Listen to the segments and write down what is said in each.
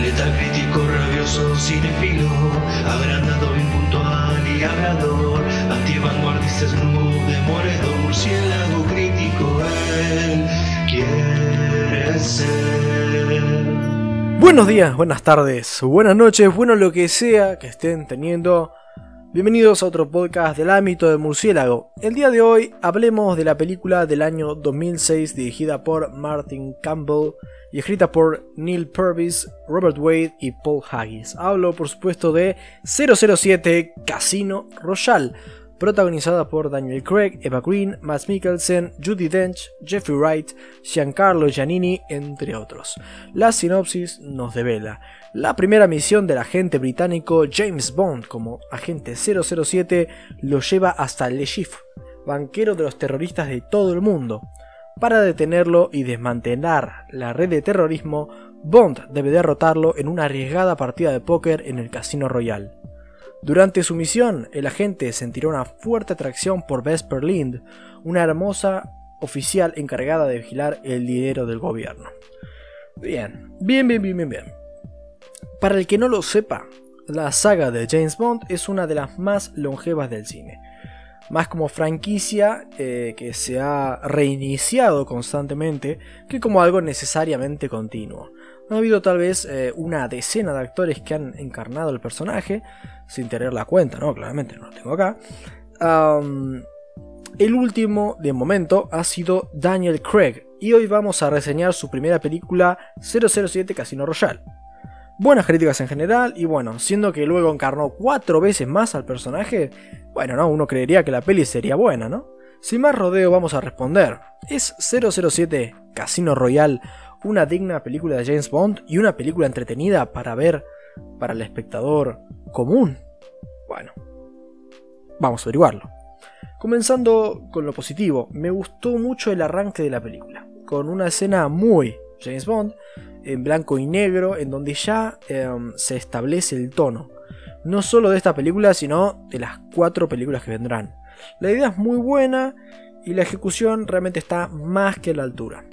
Letal crítico, rabioso, cinefilo, agrandado, impuntual y hablador, antivanguardista, snoop, demoledor, murciélago crítico, él quiere ser. Buenos días, buenas tardes, buenas noches, bueno lo que sea que estén teniendo. Bienvenidos a otro podcast del ámbito del murciélago. El día de hoy hablemos de la película del año 2006 dirigida por Martin Campbell y escrita por Neil Purvis, Robert Wade y Paul Haggis. Hablo por supuesto de 007 Casino Royale, protagonizada por Daniel Craig, Eva Green, Matt Mikkelsen, Judy Dench, Jeffrey Wright, Giancarlo Giannini, entre otros. La sinopsis nos devela. La primera misión del agente británico James Bond como agente 007 lo lleva hasta Le Chiffre, banquero de los terroristas de todo el mundo. Para detenerlo y desmantelar la red de terrorismo, Bond debe derrotarlo en una arriesgada partida de póker en el Casino Royal. Durante su misión, el agente sentirá una fuerte atracción por Vesper Lind, una hermosa oficial encargada de vigilar el dinero del gobierno. Bien, bien, bien, bien, bien, bien. Para el que no lo sepa, la saga de James Bond es una de las más longevas del cine. Más como franquicia eh, que se ha reiniciado constantemente que como algo necesariamente continuo. Ha habido tal vez eh, una decena de actores que han encarnado el personaje, sin tener la cuenta, ¿no? Claramente no lo tengo acá. el último, de momento, ha sido Daniel Craig, y hoy vamos a reseñar su primera película 007 Casino Royale. Buenas críticas en general, y bueno, siendo que luego encarnó cuatro veces más al personaje, bueno, ¿no? Uno creería que la peli sería buena, ¿no? Sin más rodeo vamos a responder. ¿Es 007 Casino Royale una digna película de James Bond y una película entretenida para ver para el espectador común? Bueno, vamos a averiguarlo. Comenzando con lo positivo, me gustó mucho el arranque de la película, con una escena muy James Bond, en blanco y negro, en donde ya em, se establece el tono, no solo de esta película, sino de las cuatro películas que vendrán. La idea es muy buena y la ejecución realmente está más que a la altura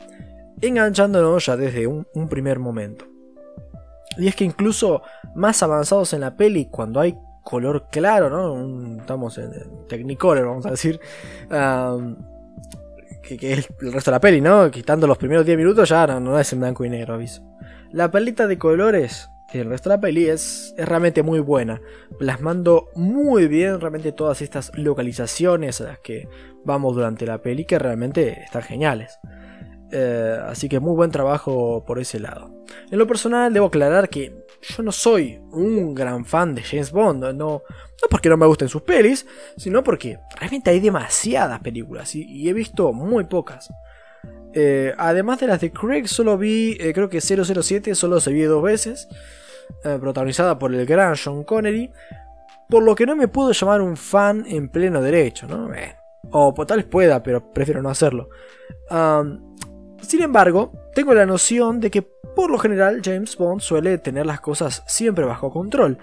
enganchándonos ya desde un, primer momento. Y es que incluso más avanzados en la peli, cuando hay color claro, ¿no? estamos en, Technicolor, vamos a decir. que, es el resto de la peli, ¿no? Quitando los primeros 10 minutos ya no, es en blanco y negro, aviso. La paleta de colores el resto de la peli es, es, realmente muy buena, plasmando muy bien realmente todas estas localizaciones a las que vamos durante la peli, que realmente están geniales. Eh, así que muy buen trabajo por ese lado. En lo personal debo aclarar que yo no soy un gran fan de James Bond, no, no porque no me gusten sus pelis, sino porque realmente hay demasiadas películas y, he visto muy pocas. Eh, además de las de Craig, solo vi, eh, creo que 007, solo se vio dos veces, protagonizada por el gran Sean Connery, por lo que no me puedo llamar un fan en pleno derecho, ¿no? o tal vez pueda, pero prefiero no hacerlo. Sin embargo, tengo la noción de que por lo general James Bond suele tener las cosas siempre bajo control.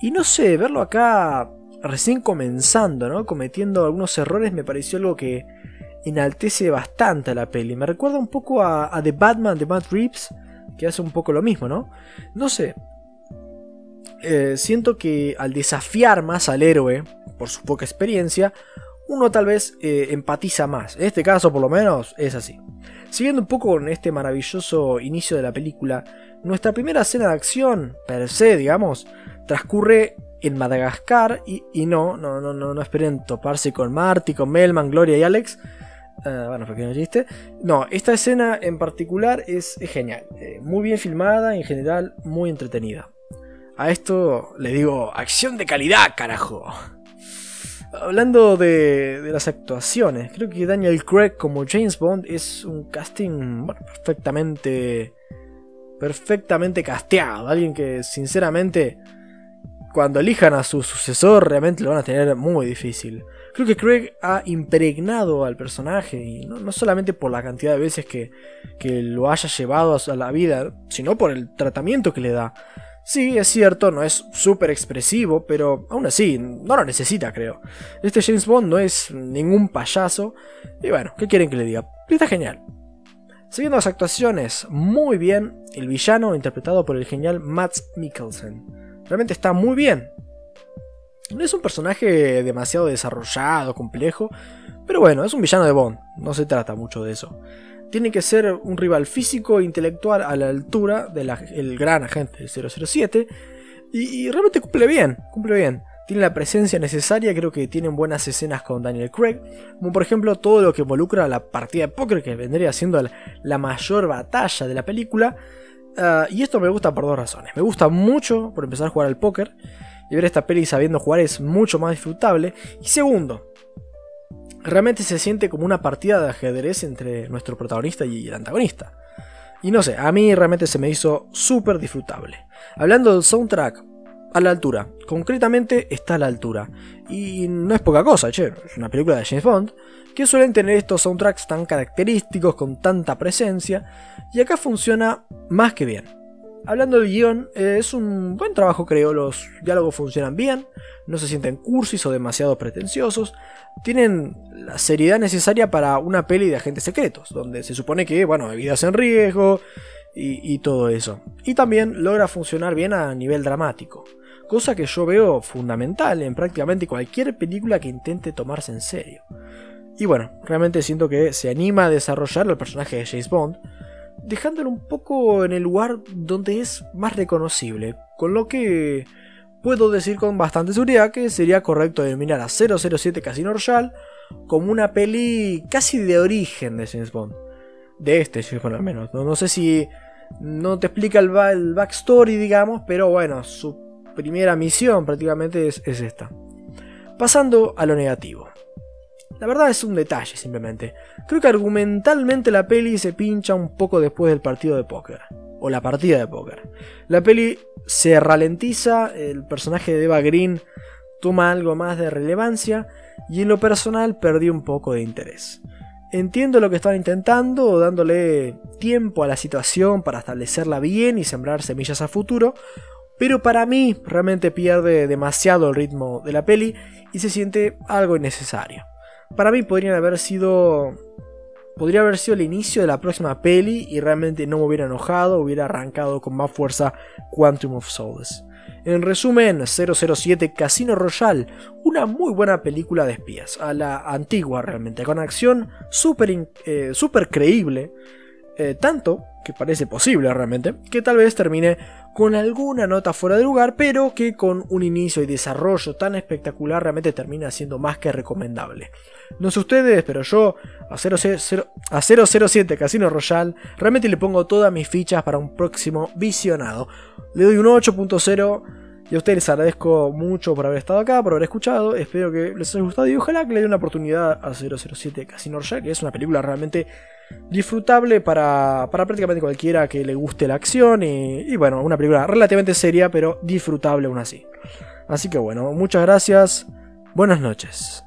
Y no sé, verlo acá recién comenzando, ¿no? Cometiendo algunos errores me pareció algo que enaltece bastante a la peli. Me recuerda un poco a, The Batman de Matt Reeves, que hace un poco lo mismo, ¿no? No sé. Eh, siento que al desafiar más al héroe, por su poca experiencia, uno tal vez eh, empatiza más. En este caso, por lo menos, es así. Siguiendo un poco con este maravilloso inicio de la película, nuestra primera escena de acción, per se, digamos, transcurre en Madagascar y, no, no, no, no, no esperen toparse con Marty, con Melman, Gloria y Alex. Uh, bueno, no chiste. No, esta escena en particular es, genial. Eh, muy bien filmada y en general muy entretenida. A esto le digo acción de calidad, carajo. Hablando de, las actuaciones, creo que Daniel Craig como James Bond es un casting perfectamente, perfectamente casteado. Alguien que sinceramente, cuando elijan a su sucesor, realmente lo van a tener muy difícil. Creo que Craig ha impregnado al personaje, y no, solamente por la cantidad de veces que, que lo haya llevado a la vida, sino por el tratamiento que le da. Sí, es cierto, no es súper expresivo, pero aún así, no lo necesita, creo. Este James Bond no es ningún payaso. Y bueno, ¿qué quieren que le diga? Está genial. Siguiendo las actuaciones, muy bien el villano interpretado por el genial Matt Mikkelsen. Realmente está muy bien. No es un personaje demasiado desarrollado, complejo, pero bueno, es un villano de Bond, no se trata mucho de eso. Tiene que ser un rival físico e intelectual a la altura del gran agente 007 y, y realmente cumple bien, cumple bien tiene la presencia necesaria, creo que tienen buenas escenas con Daniel Craig, como por ejemplo todo lo que involucra la partida de póker que vendría siendo la mayor batalla de la película. Ah, y esto me gusta por dos razones. Me gusta mucho por empezar a jugar al póker y ver esta peli sabiendo jugar es mucho más disfrutable. Y segundo, realmente se siente como una partida de ajedrez entre nuestro protagonista y el antagonista. Y no sé, a mí realmente se me hizo súper disfrutable. Hablando del soundtrack, a la altura. Concretamente está a la altura. Y no es poca cosa, che. Es una película de James Bond que suelen tener estos soundtracks tan característicos, con tanta presencia. Y acá funciona más que bien. Hablando del guion, eh, es un buen trabajo creo, los diálogos funcionan bien, no se sienten cursis o demasiado pretenciosos, tienen la seriedad necesaria para una peli de agentes secretos, donde se supone que, bueno, hay vidas en riesgo y, y todo eso. Y también logra funcionar bien a nivel dramático cosa que yo veo fundamental en prácticamente cualquier película que intente tomarse en serio. Y bueno, realmente siento que se anima a desarrollar el personaje de James Bond, dejándolo un poco en el lugar donde es más reconocible, con lo que puedo decir con bastante seguridad que sería correcto denominar a 007 Casino Royale como una peli casi de origen de James Bond. De este James Bond al menos. No, sé si no te explica el, el backstory, digamos, pero bueno, su primera misión prácticamente es, esta. Pasando a lo negativo. La verdad es un detalle simplemente. Creo que argumentalmente la peli se pincha un poco después del partido de póker. O la partida de póker. La peli se ralentiza, el personaje de Eva Green toma algo más de relevancia y en lo personal perdí un poco de interés. Entiendo lo que están intentando, dándole tiempo a la situación para establecerla bien y sembrar semillas a futuro, pero para mí realmente pierde demasiado el ritmo de la peli y se siente algo innecesario. Para mí podrían haber sido. Podría haber sido el inicio de la próxima peli y realmente no me hubiera enojado, hubiera arrancado con más fuerza Quantum of Solace. En resumen, 007 Casino Royale, una muy buena película de espías, a la antigua realmente, con acción súper eh, creíble, eh, tanto que parece posible realmente, que tal vez termine con alguna nota fuera de lugar, pero que con un inicio y desarrollo tan espectacular realmente termina siendo más que recomendable. No sé ustedes, pero yo a, 007 Casino Royale realmente le pongo todas mis fichas para un próximo visionado. Le doy un 8.0 y a ustedes les agradezco mucho por haber estado acá, por haber escuchado. Espero que les haya gustado y ojalá que le den una oportunidad a 007 Casino Royale, que es una película realmente disfrutable para, prácticamente cualquiera que le guste la acción. Y, y bueno, una película relativamente seria, pero disfrutable aún así. Así que bueno, muchas gracias. Buenas noches.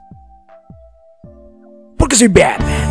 Porque soy Batman.